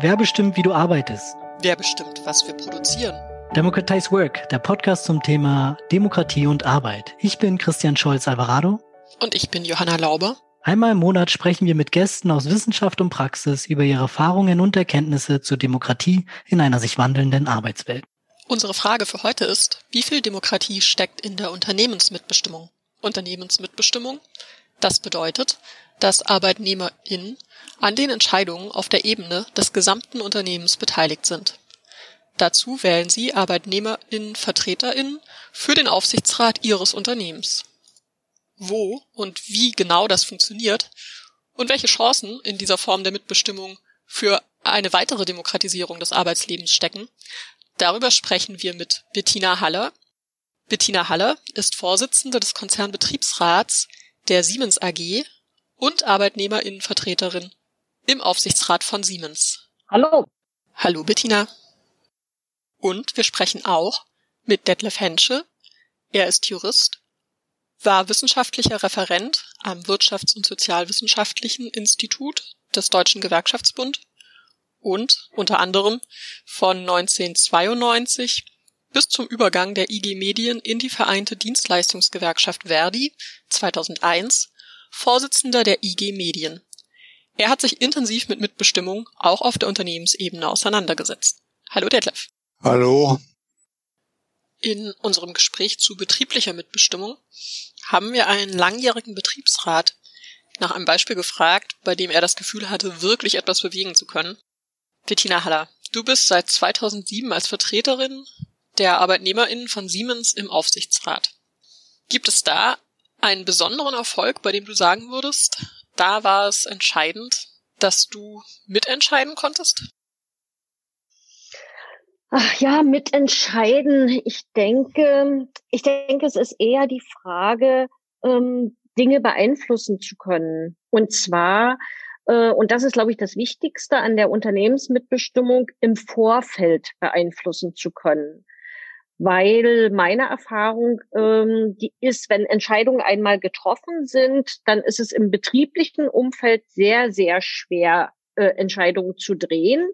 Wer bestimmt, wie du arbeitest? Wer bestimmt, was wir produzieren? Democratize Work, der Podcast zum Thema Demokratie und Arbeit. Ich bin Christian Scholz-Alvarado. Und ich bin Johanna Lauber. Einmal im Monat sprechen wir mit Gästen aus Wissenschaft und Praxis über ihre Erfahrungen und Erkenntnisse zur Demokratie in einer sich wandelnden Arbeitswelt. Unsere Frage für heute ist, wie viel Demokratie steckt in der Unternehmensmitbestimmung? Unternehmensmitbestimmung, das bedeutet, dass ArbeitnehmerInnen an den Entscheidungen auf der Ebene des gesamten Unternehmens beteiligt sind. Dazu wählen sie ArbeitnehmerInnen VertreterInnen für den Aufsichtsrat ihres Unternehmens. Wo und wie genau das funktioniert und welche Chancen in dieser Form der Mitbestimmung für eine weitere Demokratisierung des Arbeitslebens stecken, darüber sprechen wir mit Bettina Haller. Bettina Haller ist Vorsitzende des Konzernbetriebsrats der Siemens AG und Arbeitnehmerinnenvertreterin im Aufsichtsrat von Siemens. Hallo. Hallo Bettina. Und wir sprechen auch mit Detlef Hensche. Er ist Jurist, war wissenschaftlicher Referent am Wirtschafts- und Sozialwissenschaftlichen Institut des Deutschen Gewerkschaftsbund und unter anderem von 1992 bis zum Übergang der IG Medien in die Vereinte Dienstleistungsgewerkschaft Verdi 2001 Vorsitzender der IG Medien. Er hat sich intensiv mit Mitbestimmung auch auf der Unternehmensebene auseinandergesetzt. Hallo Detlef. Hallo. In unserem Gespräch zu betrieblicher Mitbestimmung haben wir einen langjährigen Betriebsrat nach einem Beispiel gefragt, bei dem er das Gefühl hatte, wirklich etwas bewegen zu können. Bettina Haller, du bist seit 2007 als Vertreterin der ArbeitnehmerInnen von Siemens im Aufsichtsrat. Gibt es da einen besonderen Erfolg, bei dem du sagen würdest, da war es entscheidend, dass du mitentscheiden konntest? Ach ja, mitentscheiden. Ich denke, ich denke, es ist eher die Frage, ähm, Dinge beeinflussen zu können. Und zwar, äh, und das ist, glaube ich, das Wichtigste an der Unternehmensmitbestimmung, im Vorfeld beeinflussen zu können weil meine Erfahrung ähm, die ist, wenn Entscheidungen einmal getroffen sind, dann ist es im betrieblichen Umfeld sehr, sehr schwer, äh, Entscheidungen zu drehen.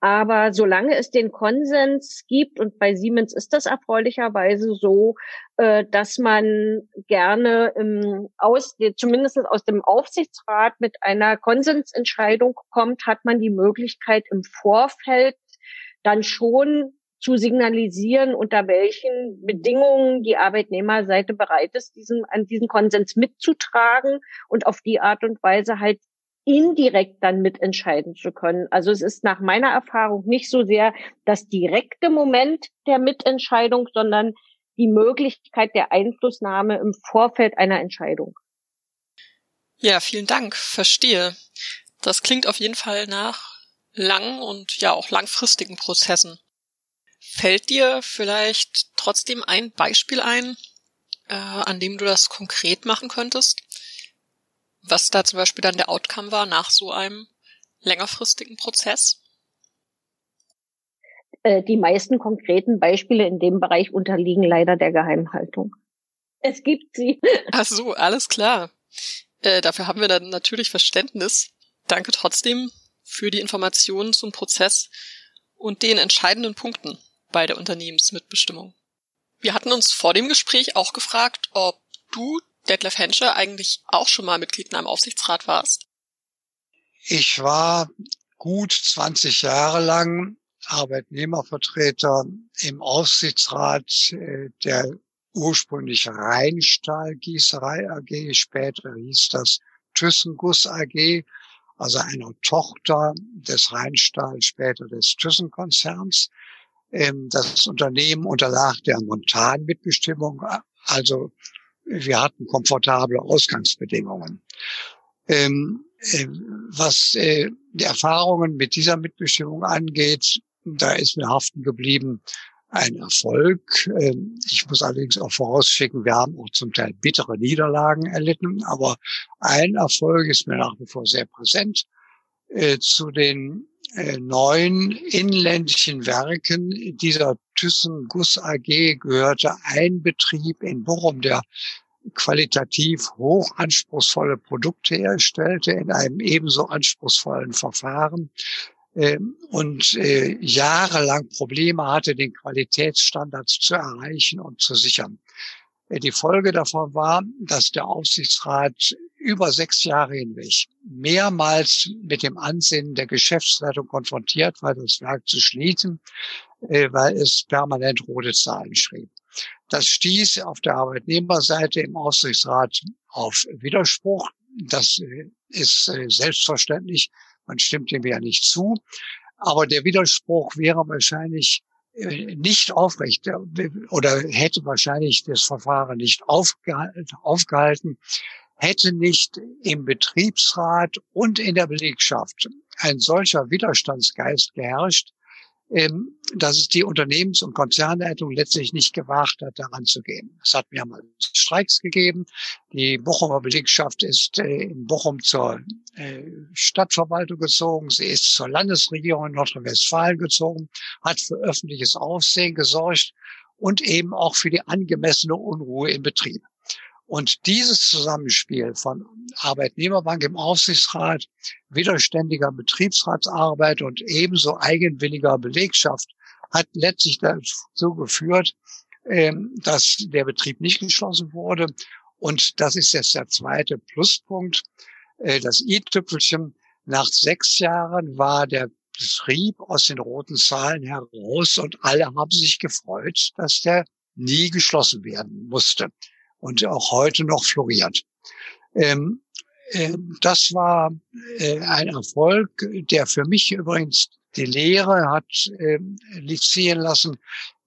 Aber solange es den Konsens gibt, und bei Siemens ist das erfreulicherweise so, äh, dass man gerne im aus, zumindest aus dem Aufsichtsrat mit einer Konsensentscheidung kommt, hat man die Möglichkeit im Vorfeld dann schon zu signalisieren, unter welchen Bedingungen die Arbeitnehmerseite bereit ist, diesen, an diesen Konsens mitzutragen und auf die Art und Weise halt indirekt dann mitentscheiden zu können. Also es ist nach meiner Erfahrung nicht so sehr das direkte Moment der Mitentscheidung, sondern die Möglichkeit der Einflussnahme im Vorfeld einer Entscheidung. Ja, vielen Dank. Verstehe. Das klingt auf jeden Fall nach langen und ja auch langfristigen Prozessen. Fällt dir vielleicht trotzdem ein Beispiel ein, äh, an dem du das konkret machen könntest? Was da zum Beispiel dann der Outcome war nach so einem längerfristigen Prozess? Äh, die meisten konkreten Beispiele in dem Bereich unterliegen leider der Geheimhaltung. Es gibt sie. Ach so, alles klar. Äh, dafür haben wir dann natürlich Verständnis. Danke trotzdem für die Informationen zum Prozess und den entscheidenden Punkten bei der Unternehmensmitbestimmung. Wir hatten uns vor dem Gespräch auch gefragt, ob du, Detlef Hensche, eigentlich auch schon mal Mitglied in einem Aufsichtsrat warst. Ich war gut 20 Jahre lang Arbeitnehmervertreter im Aufsichtsrat äh, der ursprünglich Rheinstahl Gießerei AG, später hieß das ThyssenGuss AG, also einer Tochter des Rheinstahl, später des Thyssen-Konzerns. Ähm, das Unternehmen unterlag der Montanmitbestimmung. Also wir hatten komfortable Ausgangsbedingungen. Ähm, äh, was äh, die Erfahrungen mit dieser Mitbestimmung angeht, da ist mir haften geblieben ein Erfolg. Ähm, ich muss allerdings auch vorausschicken, wir haben auch zum Teil bittere Niederlagen erlitten, aber ein Erfolg ist mir nach wie vor sehr präsent. Äh, zu den neun inländischen Werken dieser Thyssen Guss AG gehörte ein Betrieb in Bochum, der qualitativ hoch anspruchsvolle Produkte herstellte in einem ebenso anspruchsvollen Verfahren ähm, und äh, jahrelang Probleme hatte, den Qualitätsstandards zu erreichen und zu sichern. Die Folge davon war, dass der Aufsichtsrat über sechs Jahre hinweg mehrmals mit dem Ansinnen der Geschäftsleitung konfrontiert war, das Werk zu schließen, äh, weil es permanent rote Zahlen schrieb. Das stieß auf der Arbeitnehmerseite im Aufsichtsrat auf Widerspruch. Das äh, ist äh, selbstverständlich. Man stimmt dem ja nicht zu. Aber der Widerspruch wäre wahrscheinlich nicht aufrecht oder hätte wahrscheinlich das Verfahren nicht aufgehalten, hätte nicht im Betriebsrat und in der Belegschaft ein solcher Widerstandsgeist geherrscht, ähm, dass es die Unternehmens- und Konzernleitung letztlich nicht gewagt hat, daran zu gehen. Es hat mehrmals Streiks gegeben. Die Bochumer Belegschaft ist äh, in Bochum zur äh, Stadtverwaltung gezogen. Sie ist zur Landesregierung in Nordrhein-Westfalen gezogen, hat für öffentliches Aufsehen gesorgt und eben auch für die angemessene Unruhe im Betrieb. Und dieses Zusammenspiel von Arbeitnehmerbank im Aufsichtsrat, widerständiger Betriebsratsarbeit und ebenso eigenwilliger Belegschaft hat letztlich dazu geführt, ähm, dass der Betrieb nicht geschlossen wurde. Und das ist jetzt der zweite Pluspunkt. Äh, das i-Tüpfelchen. Nach sechs Jahren war der Betrieb aus den roten Zahlen heraus und alle haben sich gefreut, dass der nie geschlossen werden musste und auch heute noch floriert. Ähm, äh, das war äh, ein Erfolg, der für mich übrigens die Lehre hat äh, ziehen lassen.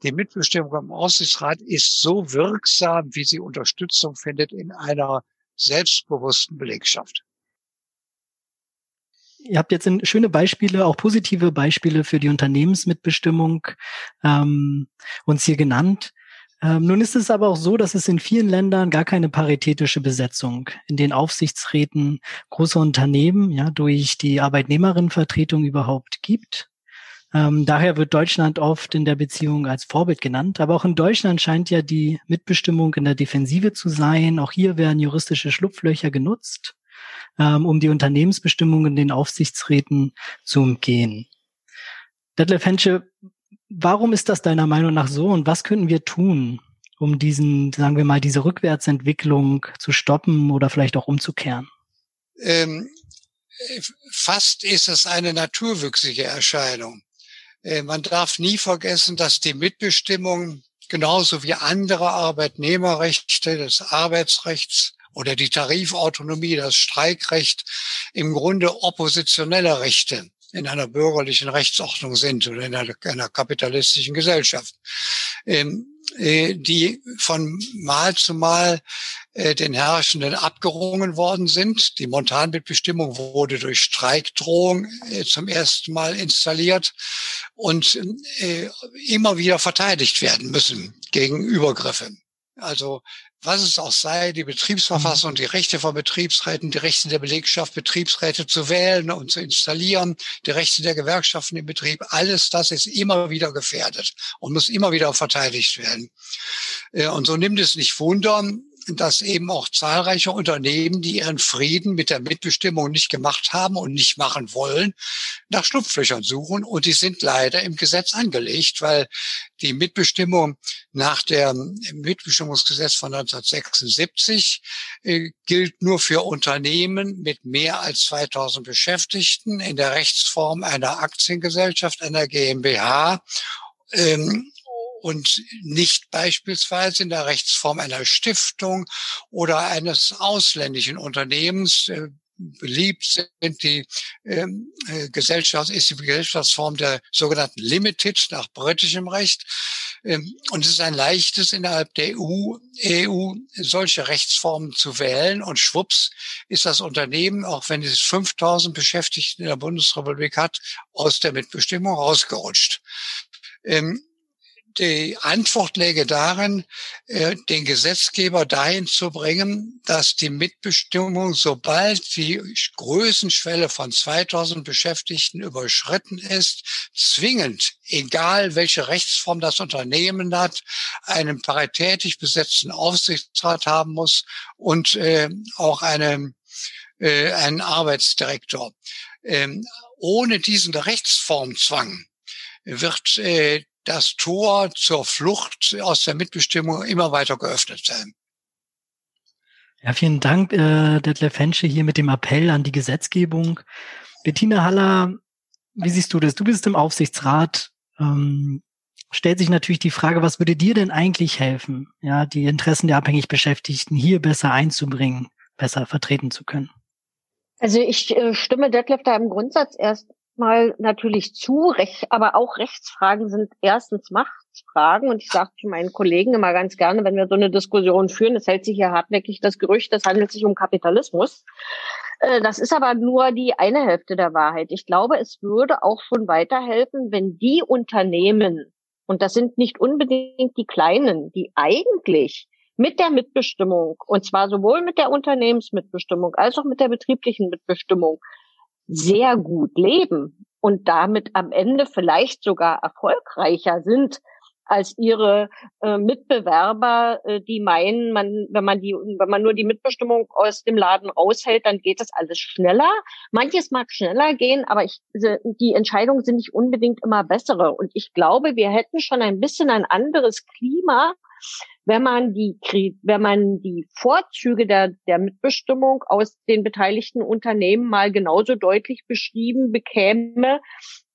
Die Mitbestimmung im Aussichtsrat ist so wirksam, wie sie Unterstützung findet in einer selbstbewussten Belegschaft. Ihr habt jetzt schöne Beispiele, auch positive Beispiele für die Unternehmensmitbestimmung ähm, uns hier genannt. Ähm, nun ist es aber auch so, dass es in vielen Ländern gar keine paritätische Besetzung in den Aufsichtsräten großer Unternehmen ja durch die Arbeitnehmerinnenvertretung überhaupt gibt. Ähm, daher wird Deutschland oft in der Beziehung als Vorbild genannt. Aber auch in Deutschland scheint ja die Mitbestimmung in der Defensive zu sein. Auch hier werden juristische Schlupflöcher genutzt, ähm, um die Unternehmensbestimmungen in den Aufsichtsräten zu umgehen. Detlef Hensche, Warum ist das deiner Meinung nach so und was könnten wir tun, um diesen, sagen wir mal, diese Rückwärtsentwicklung zu stoppen oder vielleicht auch umzukehren? Ähm, fast ist es eine naturwüchsige Erscheinung. Äh, man darf nie vergessen, dass die Mitbestimmung genauso wie andere Arbeitnehmerrechte des Arbeitsrechts oder die Tarifautonomie, das Streikrecht im Grunde oppositionelle Rechte in einer bürgerlichen Rechtsordnung sind oder in einer, einer kapitalistischen Gesellschaft, ähm, äh, die von Mal zu Mal äh, den Herrschenden abgerungen worden sind. Die Montanbildbestimmung wurde durch Streikdrohung äh, zum ersten Mal installiert und immer wieder verteidigt werden müssen gegen Übergriffe. Also was es auch sei, die Betriebsverfassung, mhm. die Rechte von Betriebsräten, die Rechte der Belegschaft, Betriebsräte zu wählen und zu installieren, die Rechte der Gewerkschaften im Betrieb, alles das ist immer wieder gefährdet und muss immer wieder verteidigt werden. Äh, und so nimmt es nicht Wunder, dass eben auch zahlreiche Unternehmen, die ihren Frieden mit der Mitbestimmung nicht gemacht haben und nicht machen wollen, nach Schlupflöchern suchen. Und die sind leider im Gesetz angelegt, weil die Mitbestimmung nach dem Mitbestimmungsgesetz von 1976 äh, gilt nur für Unternehmen mit mehr als 2000 Beschäftigten in der Rechtsform einer Aktiengesellschaft, einer GmbH. Ähm, und nicht beispielsweise in der Rechtsform einer Stiftung oder eines ausländischen Unternehmens. Äh, beliebt sind die ähm, äh, Gesellschaft, ist die Gesellschaftsform der sogenannten Limited nach britischem Recht. Ähm, und es ist ein leichtes innerhalb der EU, EU solche Rechtsformen zu wählen. Und schwupps ist das Unternehmen, auch wenn es 5000 Beschäftigten in der Bundesrepublik hat, aus der Mitbestimmung rausgerutscht. Ähm, die Antwort läge darin, äh, den Gesetzgeber dahin zu bringen, dass die Mitbestimmung, sobald die Größenschwelle von 2000 Beschäftigten überschritten ist, zwingend, egal welche Rechtsform das Unternehmen hat, einen paritätisch besetzten Aufsichtsrat haben muss und äh, auch einen, äh, einen Arbeitsdirektor. Ähm, ohne diesen Rechtsformzwang wird das Tor zur Flucht aus der Mitbestimmung immer weiter geöffnet sein. Ja, vielen Dank, äh, Detlef Hensche, hier mit dem Appell an die Gesetzgebung. Bettina Haller, wie siehst du das? Du bist im Aufsichtsrat. Ähm, stellt sich natürlich die Frage, was würde dir denn eigentlich helfen, ja, die Interessen der abhängig Beschäftigten hier besser einzubringen, besser vertreten zu können? Also ich äh, stimme Detlef da im Grundsatz erst mal natürlich zu, Rech, aber auch Rechtsfragen sind erstens Machtsfragen und ich sage zu meinen Kollegen immer ganz gerne, wenn wir so eine Diskussion führen, es hält sich hier hartnäckig das Gerücht, es handelt sich um Kapitalismus. Äh, das ist aber nur die eine Hälfte der Wahrheit. Ich glaube, es würde auch schon weiterhelfen, wenn die Unternehmen, und das sind nicht unbedingt die kleinen, die eigentlich mit der Mitbestimmung, und zwar sowohl mit der Unternehmensmitbestimmung als auch mit der betrieblichen Mitbestimmung, sehr gut leben und damit am Ende vielleicht sogar erfolgreicher sind als ihre äh, Mitbewerber, äh, die meinen, man, wenn man die, wenn man nur die Mitbestimmung aus dem Laden raushält, dann geht das alles schneller. Manches mag schneller gehen, aber ich, die Entscheidungen sind nicht unbedingt immer bessere. Und ich glaube, wir hätten schon ein bisschen ein anderes Klima, wenn man die, wenn man die Vorzüge der, der Mitbestimmung aus den beteiligten Unternehmen mal genauso deutlich beschrieben bekäme,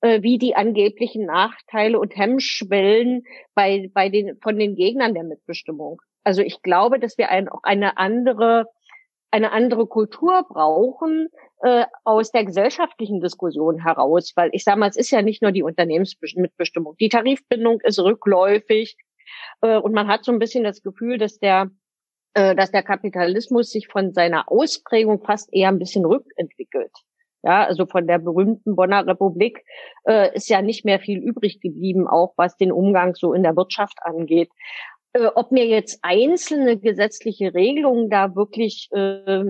äh, wie die angeblichen Nachteile und Hemmschwellen bei, bei den, von den Gegnern der Mitbestimmung. Also ich glaube, dass wir ein, auch eine andere, eine andere Kultur brauchen äh, aus der gesellschaftlichen Diskussion heraus, weil ich sage mal, es ist ja nicht nur die Unternehmensmitbestimmung. Die Tarifbindung ist rückläufig. Äh, und man hat so ein bisschen das Gefühl, dass der äh, dass der Kapitalismus sich von seiner Ausprägung fast eher ein bisschen rückentwickelt. Ja, also von der berühmten Bonner Republik äh, ist ja nicht mehr viel übrig geblieben, auch was den Umgang so in der Wirtschaft angeht. Äh, ob mir jetzt einzelne gesetzliche Regelungen da wirklich äh,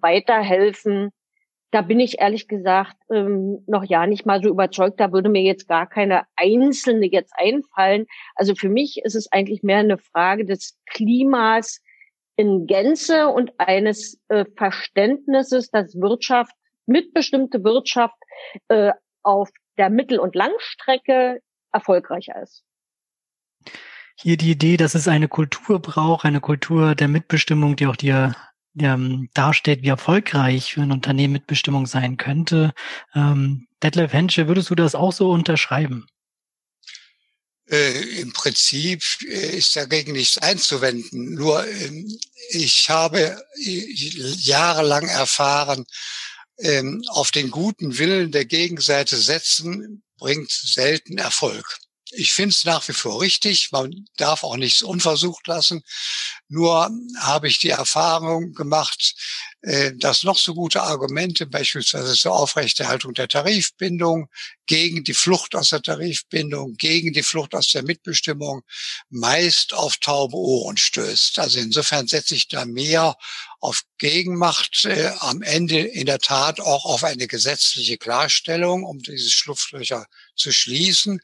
weiterhelfen, da bin ich ehrlich gesagt ähm, noch ja nicht mal so überzeugt. Da würde mir jetzt gar keine einzelne jetzt einfallen. Also für mich ist es eigentlich mehr eine Frage des Klimas in Gänze und eines äh, Verständnisses, dass Wirtschaft, mitbestimmte Wirtschaft äh, auf der Mittel- und Langstrecke erfolgreicher ist. Hier die Idee, dass es eine Kultur braucht, eine Kultur der Mitbestimmung, die auch dir ähm, darstellt, wie erfolgreich für ein Unternehmen Mitbestimmung sein könnte. Ähm, Detlef Hensche, würdest du das auch so unterschreiben? Äh, Im Prinzip äh, ist dagegen nichts einzuwenden. Nur äh, ich habe äh, jahrelang erfahren, ähm, auf den guten Willen der Gegenseite setzen bringt selten Erfolg. Ich finde es nach wie vor richtig. Man darf auch nichts unversucht lassen. Nur habe ich die Erfahrung gemacht, äh, dass noch so gute Argumente, beispielsweise zur Aufrechterhaltung der Tarifbindung, gegen die Flucht aus der Tarifbindung, gegen die Flucht aus der Mitbestimmung, meist auf taube Ohren stößt. Also insofern setze ich da mehr auf Gegenmacht, äh, am Ende in der Tat auch auf eine gesetzliche Klarstellung, um diese Schlupflöcher zu schließen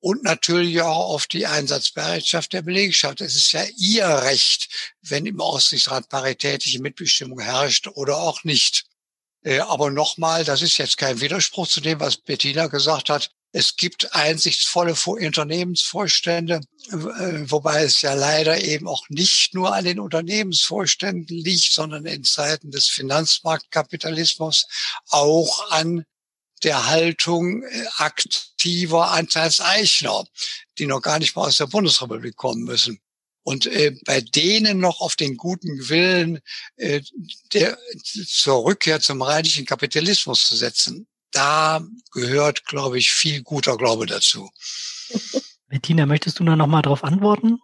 und natürlich auch auf die Einsatzbereitschaft der Belegschaft. Es ist ja ihr Recht, wenn im Aufsichtsrat paritätische Mitbestimmung herrscht oder auch nicht. Äh, aber nochmal, das ist jetzt kein Widerspruch zu dem, was Bettina gesagt hat. Es gibt einsichtsvolle Unternehmensvorstände, äh, wobei es ja leider eben auch nicht nur an den Unternehmensvorständen liegt, sondern in Zeiten des Finanzmarktkapitalismus auch an der Haltung äh, aktiver Anteilseichner, die noch gar nicht mal aus der Bundesrepublik kommen müssen. Und äh, bei denen noch auf den guten Willen äh, der, zur Rückkehr zum reinlichen Kapitalismus zu setzen, da gehört, glaube ich, viel guter Glaube dazu. Bettina, möchtest du da noch mal darauf antworten?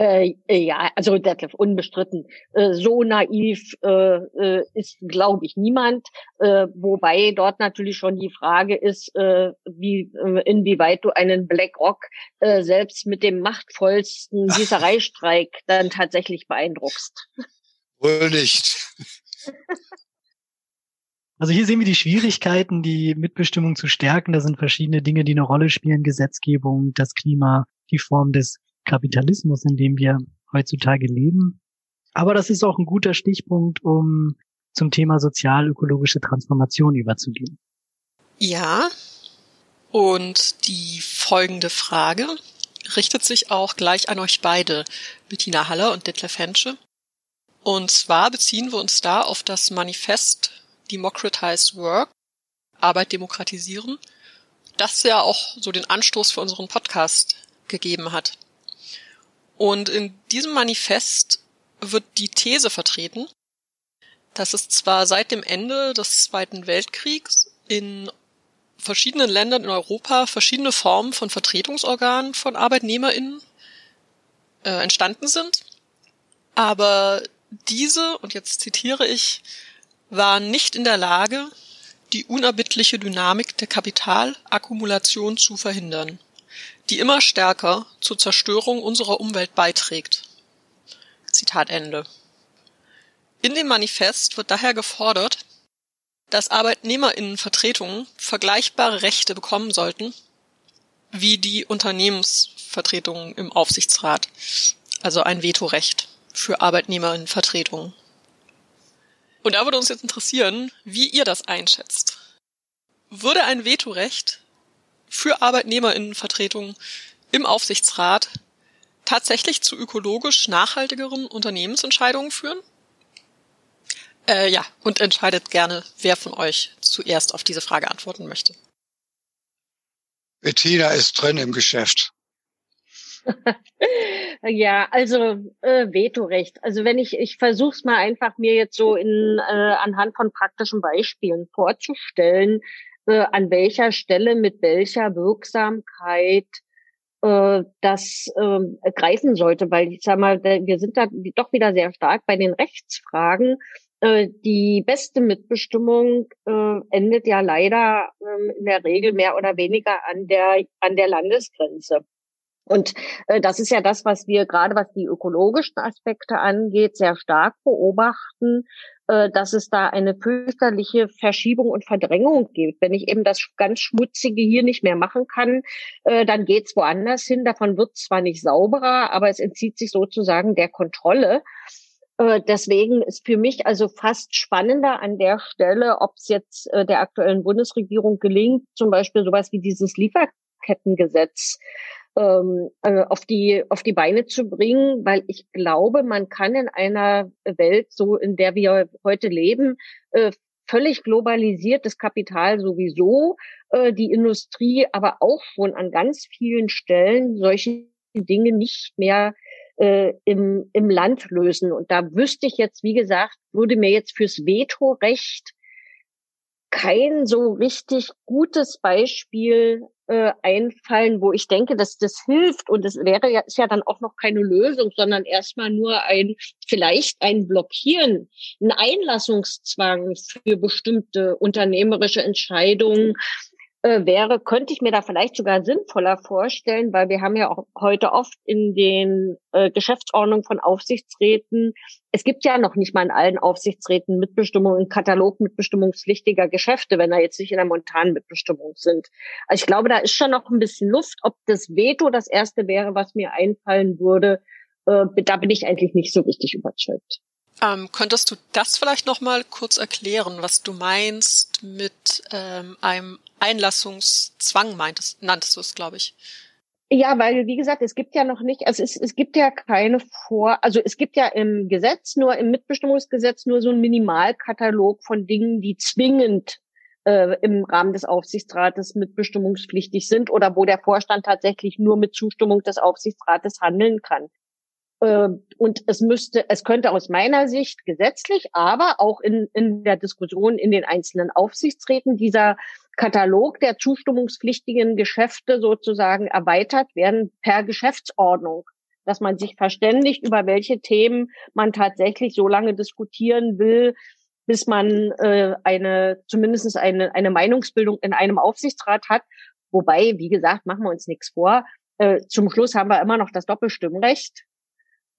Äh, ja, also Detlef, unbestritten. Äh, so naiv äh, äh ist, glaube ich, niemand. Äh, wobei dort natürlich schon die Frage ist, äh, wie, äh, inwieweit du einen BlackRock äh, selbst mit dem machtvollsten Gießereistreik dann tatsächlich beeindruckst. Wohl nicht. Also hier sehen wir die Schwierigkeiten, die Mitbestimmung zu stärken. Da sind verschiedene Dinge, die eine Rolle spielen. Gesetzgebung, das Klima, die Form des Kapitalismus, in dem wir heutzutage leben. Aber das ist auch ein guter Stichpunkt, um zum Thema sozial-ökologische Transformation überzugehen. Ja, und die folgende Frage richtet sich auch gleich an euch beide, Bettina Haller und Detlef Hensche. Und zwar beziehen wir uns da auf das Manifest Democratize Work, Arbeit demokratisieren, das ja auch so den Anstoß für unseren Podcast gegeben hat. Und in diesem Manifest wird die These vertreten, dass es zwar seit dem Ende des Zweiten Weltkriegs in verschiedenen Ländern in Europa verschiedene Formen von Vertretungsorganen von ArbeitnehmerInnen äh, entstanden sind, aber diese, und jetzt zitiere ich, waren nicht in der Lage, die unerbittliche Dynamik der Kapitalakkumulation zu verhindern, die immer stärker zur Zerstörung unserer Umwelt beiträgt. Zitat Ende. In dem Manifest wird daher gefordert, dass Arbeitnehmerinnenvertretungen vergleichbare Rechte bekommen sollten wie die Unternehmensvertretungen im Aufsichtsrat, also ein Vetorecht für Arbeitnehmerinnenvertretungen. Und da würde uns jetzt interessieren, wie ihr das einschätzt. Würde ein Vetorecht für Arbeitnehmerinnenvertretungen im Aufsichtsrat tatsächlich zu ökologisch nachhaltigeren Unternehmensentscheidungen führen? Äh, ja, und entscheidet gerne, wer von euch zuerst auf diese Frage antworten möchte. Bettina ist drin im Geschäft. ja, also äh, Vetorecht. Also wenn ich, ich versuche es mal einfach mir jetzt so in äh, anhand von praktischen Beispielen vorzustellen, äh, an welcher Stelle mit welcher Wirksamkeit äh, das äh, greifen sollte, weil ich sag mal, wir sind da doch wieder sehr stark bei den Rechtsfragen. Äh, die beste Mitbestimmung äh, endet ja leider äh, in der Regel mehr oder weniger an der an der Landesgrenze. Und äh, das ist ja das, was wir gerade, was die ökologischen Aspekte angeht, sehr stark beobachten, äh, dass es da eine fürchterliche Verschiebung und Verdrängung gibt. Wenn ich eben das ganz Schmutzige hier nicht mehr machen kann, äh, dann geht's woanders hin. Davon wird zwar nicht sauberer, aber es entzieht sich sozusagen der Kontrolle. Äh, deswegen ist für mich also fast spannender an der Stelle, ob es jetzt äh, der aktuellen Bundesregierung gelingt, zum Beispiel sowas wie dieses Lieferkettengesetz ähm, äh, auf die auf die Beine zu bringen, weil ich glaube, man kann in einer Welt, so in der wir heute leben, äh, völlig globalisiertes Kapital sowieso, äh, die Industrie, aber auch schon an ganz vielen Stellen solche Dinge nicht mehr äh, im, im Land lösen. Und da wüsste ich jetzt, wie gesagt, würde mir jetzt fürs Vetorecht kein so richtig gutes Beispiel äh, einfallen, wo ich denke, dass das hilft. Und es wäre ja, ist ja dann auch noch keine Lösung, sondern erstmal nur ein, vielleicht ein Blockieren, ein Einlassungszwang für bestimmte unternehmerische Entscheidungen, äh, wäre, könnte ich mir da vielleicht sogar sinnvoller vorstellen, weil wir haben ja auch heute oft in den äh, Geschäftsordnungen von Aufsichtsräten, es gibt ja noch nicht mal in allen Aufsichtsräten Mitbestimmung, einen Katalog mitbestimmungspflichtiger Geschäfte, wenn er jetzt nicht in der montanen Mitbestimmung sind. Also ich glaube, da ist schon noch ein bisschen Luft. Ob das Veto das erste wäre, was mir einfallen würde, äh, da bin ich eigentlich nicht so richtig überzeugt. Ähm, könntest du das vielleicht noch mal kurz erklären, was du meinst mit ähm, einem Einlassungszwang, meintest, nanntest du es, glaube ich. Ja, weil wie gesagt, es gibt ja noch nicht, also es, es gibt ja keine Vor, also es gibt ja im Gesetz nur im Mitbestimmungsgesetz nur so einen Minimalkatalog von Dingen, die zwingend äh, im Rahmen des Aufsichtsrates mitbestimmungspflichtig sind oder wo der Vorstand tatsächlich nur mit Zustimmung des Aufsichtsrates handeln kann. Ähm, und es müsste, es könnte aus meiner Sicht gesetzlich, aber auch in, in der Diskussion in den einzelnen Aufsichtsräten dieser Katalog der zustimmungspflichtigen Geschäfte sozusagen erweitert werden per Geschäftsordnung. dass man sich verständigt, über welche Themen man tatsächlich so lange diskutieren will, bis man äh, eine zumindest eine, eine Meinungsbildung in einem Aufsichtsrat hat. Wobei, wie gesagt, machen wir uns nichts vor. Äh, zum Schluss haben wir immer noch das Doppelstimmrecht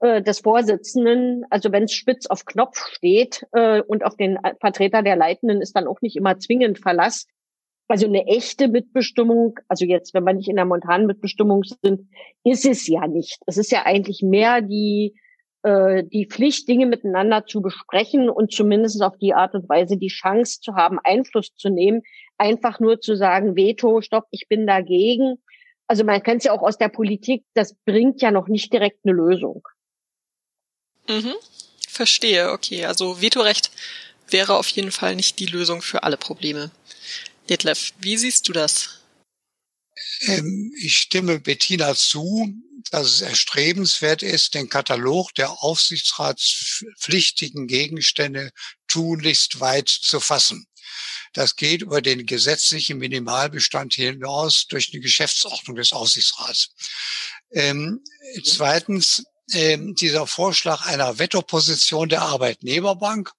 äh, des Vorsitzenden. Also wenn es spitz auf Knopf steht äh, und auf den Vertreter der Leitenden ist dann auch nicht immer zwingend Verlass. Also eine echte Mitbestimmung, also jetzt, wenn wir nicht in der montanen Mitbestimmung sind, ist es ja nicht. Es ist ja eigentlich mehr die äh, die Pflicht, Dinge miteinander zu besprechen und zumindest auf die Art und Weise die Chance zu haben, Einfluss zu nehmen. Einfach nur zu sagen, Veto, stopp, ich bin dagegen. Also man kennt es ja auch aus der Politik, das bringt ja noch nicht direkt eine Lösung. Mhm. Verstehe, okay. Also Vetorecht wäre auf jeden Fall nicht die Lösung für alle Probleme. Detlef, wie siehst du das? Ähm, ich stimme Bettina zu, dass es erstrebenswert ist, den Katalog der aufsichtsratspflichtigen Gegenstände tunlichst weit zu fassen. Das geht über den gesetzlichen Minimalbestand hinaus durch eine Geschäftsordnung des Aufsichtsrats. Ähm, mhm. Zweitens, ähm, dieser Vorschlag einer Wetterposition der Arbeitnehmerbank,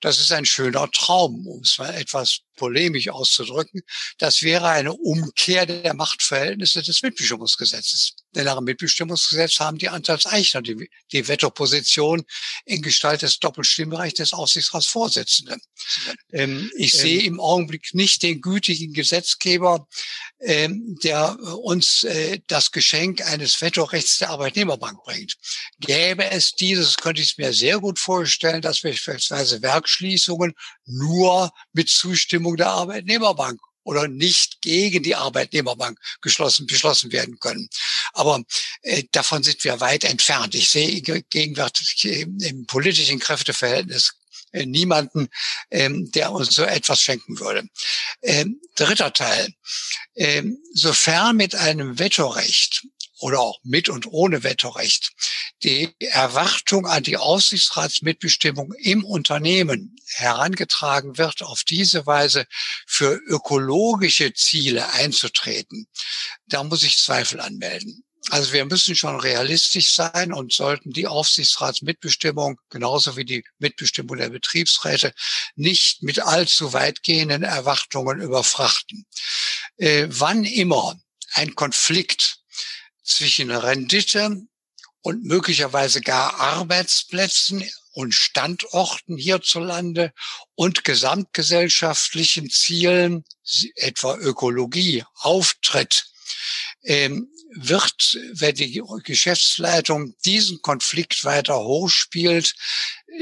das ist ein schöner Traum, um es mal etwas polemisch auszudrücken. Das wäre eine Umkehr der Machtverhältnisse des Mitbestimmungsgesetzes. Denn nach dem Mitbestimmungsgesetz haben die Anteilseigner die, die Wetterposition in Gestalt des Doppelstimmrechts des Aufsichtsratsvorsitzenden. Ähm, ich ähm, sehe im Augenblick nicht den gütigen Gesetzgeber, ähm, der uns äh, das Geschenk eines Vetorechts der Arbeitnehmerbank bringt. Gäbe es dieses, könnte ich es mir sehr gut vorstellen, dass beispielsweise Werkschließungen nur mit Zustimmung der Arbeitnehmerbank oder nicht gegen die Arbeitnehmerbank geschlossen, beschlossen werden können. Aber äh, davon sind wir weit entfernt. Ich sehe gegenwärtig im politischen Kräfteverhältnis äh, niemanden, ähm, der uns so etwas schenken würde. Ähm, dritter Teil. Ähm, sofern mit einem Vetorecht oder auch mit und ohne Vetorecht die Erwartung an die Aufsichtsratsmitbestimmung im Unternehmen herangetragen wird, auf diese Weise für ökologische Ziele einzutreten, da muss ich Zweifel anmelden. Also wir müssen schon realistisch sein und sollten die Aufsichtsratsmitbestimmung genauso wie die Mitbestimmung der Betriebsräte nicht mit allzu weitgehenden Erwartungen überfrachten. Äh, wann immer ein Konflikt zwischen Rendite und möglicherweise gar Arbeitsplätzen und Standorten hierzulande und gesamtgesellschaftlichen Zielen, etwa Ökologie, auftritt, ähm, wird, wenn die Geschäftsleitung diesen Konflikt weiter hochspielt,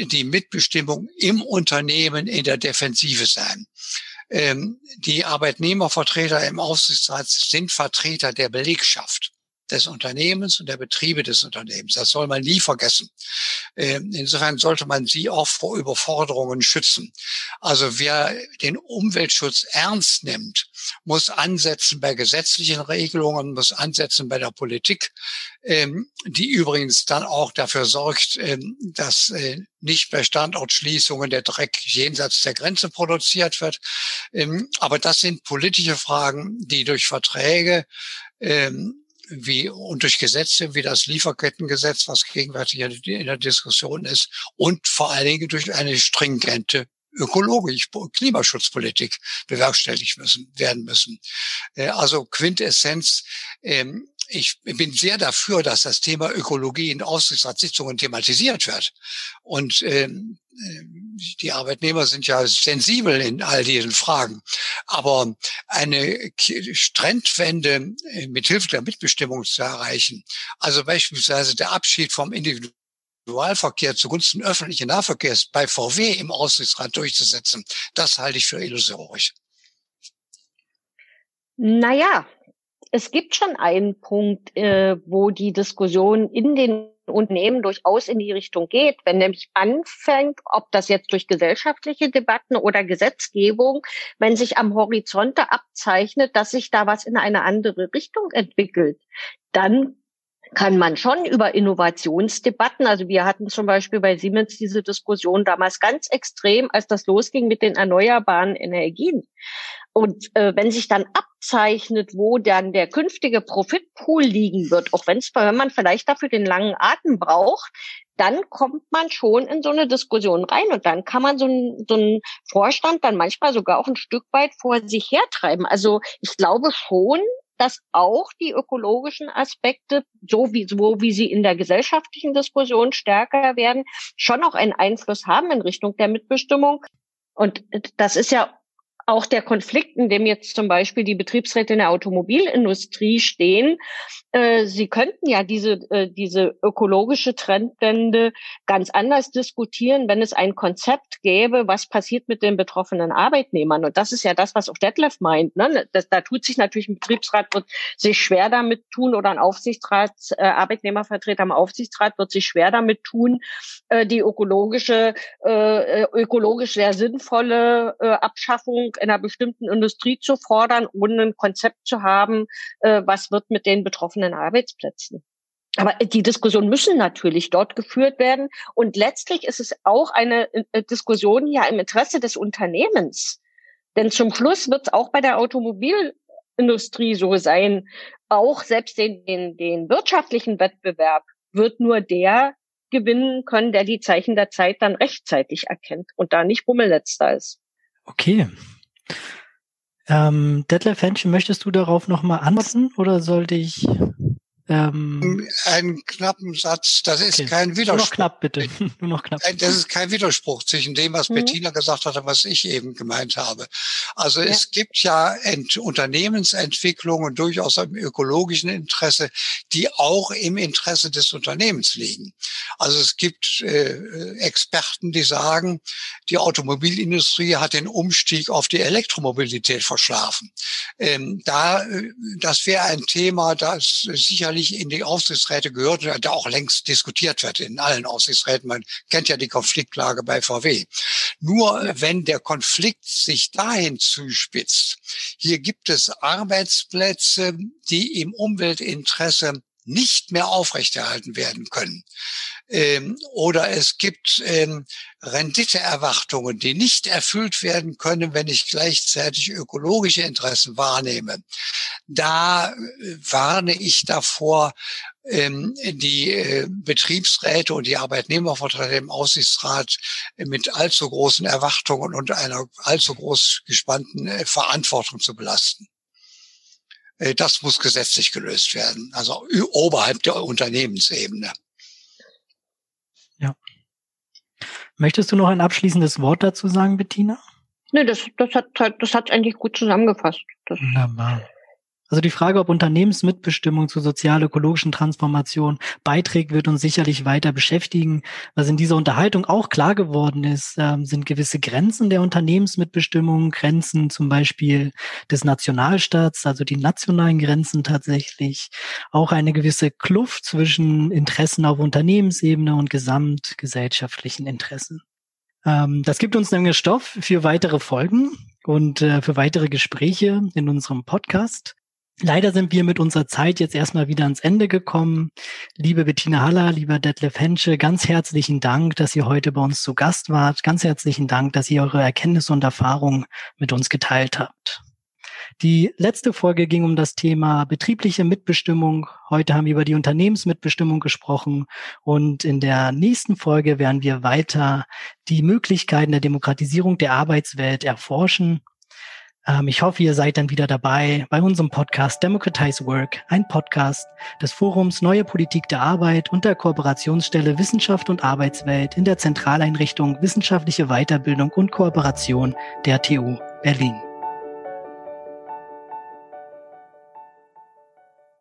die Mitbestimmung im Unternehmen in der Defensive sein. Ähm, die Arbeitnehmervertreter im Aufsichtsrat sind Vertreter der Belegschaft des Unternehmens und der Betriebe des Unternehmens. Das soll man nie vergessen. Ähm, insofern sollte man sie auch vor Überforderungen schützen. Also wer den Umweltschutz ernst nimmt, muss ansetzen bei gesetzlichen Regelungen, muss ansetzen bei der Politik, ähm, die übrigens dann auch dafür sorgt, ähm, dass äh, nicht bei Standortschließungen der Dreck jenseits der Grenze produziert wird. Aber das sind politische Fragen, die durch Verträge wie und durch Gesetze wie das Lieferkettengesetz, was gegenwärtig in der Diskussion ist, und vor allen Dingen durch eine stringente ökologisch Klimaschutzpolitik bewerkstelligt müssen werden müssen. Äh, also Quintessenz ähm, ich bin sehr dafür, dass das Thema Ökologie in Aufsichtsratssitzungen thematisiert wird. Und ähm, die Arbeitnehmer sind ja sensibel in all diesen Fragen. Aber eine Trendwende äh, mit Hilfe der Mitbestimmung zu erreichen, also beispielsweise der Abschied vom Individualverkehr zugunsten öffentlichen Nahverkehrs bei VW im Aufsichtsrat durchzusetzen, das halte ich für illusorisch. Naja, es gibt schon einen Punkt, äh, wo die Diskussion in den Unternehmen durchaus in die Richtung geht, wenn nämlich anfängt, ob das jetzt durch gesellschaftliche Debatten oder Gesetzgebung, wenn sich am Horizonte abzeichnet, dass sich da was in eine andere Richtung entwickelt, dann kann man schon über Innovationsdebatten, also wir hatten zum Beispiel bei Siemens diese Diskussion damals ganz extrem, als das losging mit den erneuerbaren Energien. Und äh, wenn sich dann abzeichnet, wo dann der künftige Profitpool liegen wird, auch wenn's, wenn man vielleicht dafür den langen Atem braucht, dann kommt man schon in so eine Diskussion rein und dann kann man so einen so einen Vorstand dann manchmal sogar auch ein Stück weit vor sich hertreiben. Also ich glaube schon, dass auch die ökologischen Aspekte, so wie, so wie sie in der gesellschaftlichen Diskussion stärker werden, schon auch einen Einfluss haben in Richtung der Mitbestimmung. Und das ist ja auch der Konflikt, in dem jetzt zum Beispiel die Betriebsräte in der Automobilindustrie stehen, äh, sie könnten ja diese, äh, diese ökologische Trendwende ganz anders diskutieren, wenn es ein Konzept gäbe, was passiert mit den betroffenen Arbeitnehmern. Und das ist ja das, was auch Detlef meint. Ne? Das, da tut sich natürlich ein Betriebsrat wird sich schwer damit tun oder ein Aufsichtsrat, äh, Arbeitnehmervertreter am Aufsichtsrat wird sich schwer damit tun, äh, die ökologische, äh, ökologisch sehr sinnvolle äh, Abschaffung in einer bestimmten Industrie zu fordern, ohne ein Konzept zu haben, äh, was wird mit den betroffenen Arbeitsplätzen. Aber die Diskussionen müssen natürlich dort geführt werden. Und letztlich ist es auch eine äh, Diskussion ja im Interesse des Unternehmens. Denn zum Schluss wird es auch bei der Automobilindustrie so sein, auch selbst den, den, den wirtschaftlichen Wettbewerb wird nur der gewinnen können, der die Zeichen der Zeit dann rechtzeitig erkennt und da nicht Bummelletzter ist. Okay, ähm, Detlef Henschen, möchtest du darauf nochmal antworten oder sollte ich ähm, Einen knappen Satz, das ist okay. kein Widerspruch. Nur noch knapp, bitte. Nur noch knapp. Das ist kein Widerspruch zwischen dem, was mhm. Bettina gesagt hat und was ich eben gemeint habe. Also ja. es gibt ja Ent Unternehmensentwicklungen durchaus im ökologischen Interesse, die auch im Interesse des Unternehmens liegen. Also es gibt äh, Experten, die sagen, die Automobilindustrie hat den Umstieg auf die Elektromobilität verschlafen. Ähm, da, äh, das wäre ein Thema, das sicherlich sicherlich in die Aufsichtsräte gehört und da auch längst diskutiert wird in allen Aufsichtsräten. Man kennt ja die Konfliktlage bei VW. Nur wenn der Konflikt sich dahin zuspitzt, hier gibt es Arbeitsplätze, die im Umweltinteresse nicht mehr aufrechterhalten werden können. Ähm, oder es gibt ähm, Renditeerwartungen, die nicht erfüllt werden können, wenn ich gleichzeitig ökologische Interessen wahrnehme. Da äh, warne ich davor, ähm, die äh, Betriebsräte und die Arbeitnehmervertreter im Aussichtsrat mit allzu großen Erwartungen und einer allzu groß gespannten äh, Verantwortung zu belasten. Das muss gesetzlich gelöst werden, also oberhalb der Unternehmensebene. Ja. Möchtest du noch ein abschließendes Wort dazu sagen, Bettina? Nee, das, das hat das hat eigentlich gut zusammengefasst. Das Wunderbar. Also die Frage, ob Unternehmensmitbestimmung zur sozial-ökologischen Transformation beiträgt, wird uns sicherlich weiter beschäftigen. Was in dieser Unterhaltung auch klar geworden ist, ähm, sind gewisse Grenzen der Unternehmensmitbestimmung, Grenzen zum Beispiel des Nationalstaats, also die nationalen Grenzen tatsächlich, auch eine gewisse Kluft zwischen Interessen auf Unternehmensebene und gesamtgesellschaftlichen Interessen. Ähm, das gibt uns nämlich Stoff für weitere Folgen und äh, für weitere Gespräche in unserem Podcast. Leider sind wir mit unserer Zeit jetzt erstmal wieder ans Ende gekommen. Liebe Bettina Haller, lieber Detlef Hensche, ganz herzlichen Dank, dass ihr heute bei uns zu Gast wart. Ganz herzlichen Dank, dass ihr eure Erkenntnisse und Erfahrungen mit uns geteilt habt. Die letzte Folge ging um das Thema betriebliche Mitbestimmung. Heute haben wir über die Unternehmensmitbestimmung gesprochen und in der nächsten Folge werden wir weiter die Möglichkeiten der Demokratisierung der Arbeitswelt erforschen ich hoffe, ihr seid dann wieder dabei bei unserem Podcast Democratize Work, ein Podcast des Forums Neue Politik der Arbeit und der Kooperationsstelle Wissenschaft und Arbeitswelt in der Zentraleinrichtung Wissenschaftliche Weiterbildung und Kooperation der TU Berlin.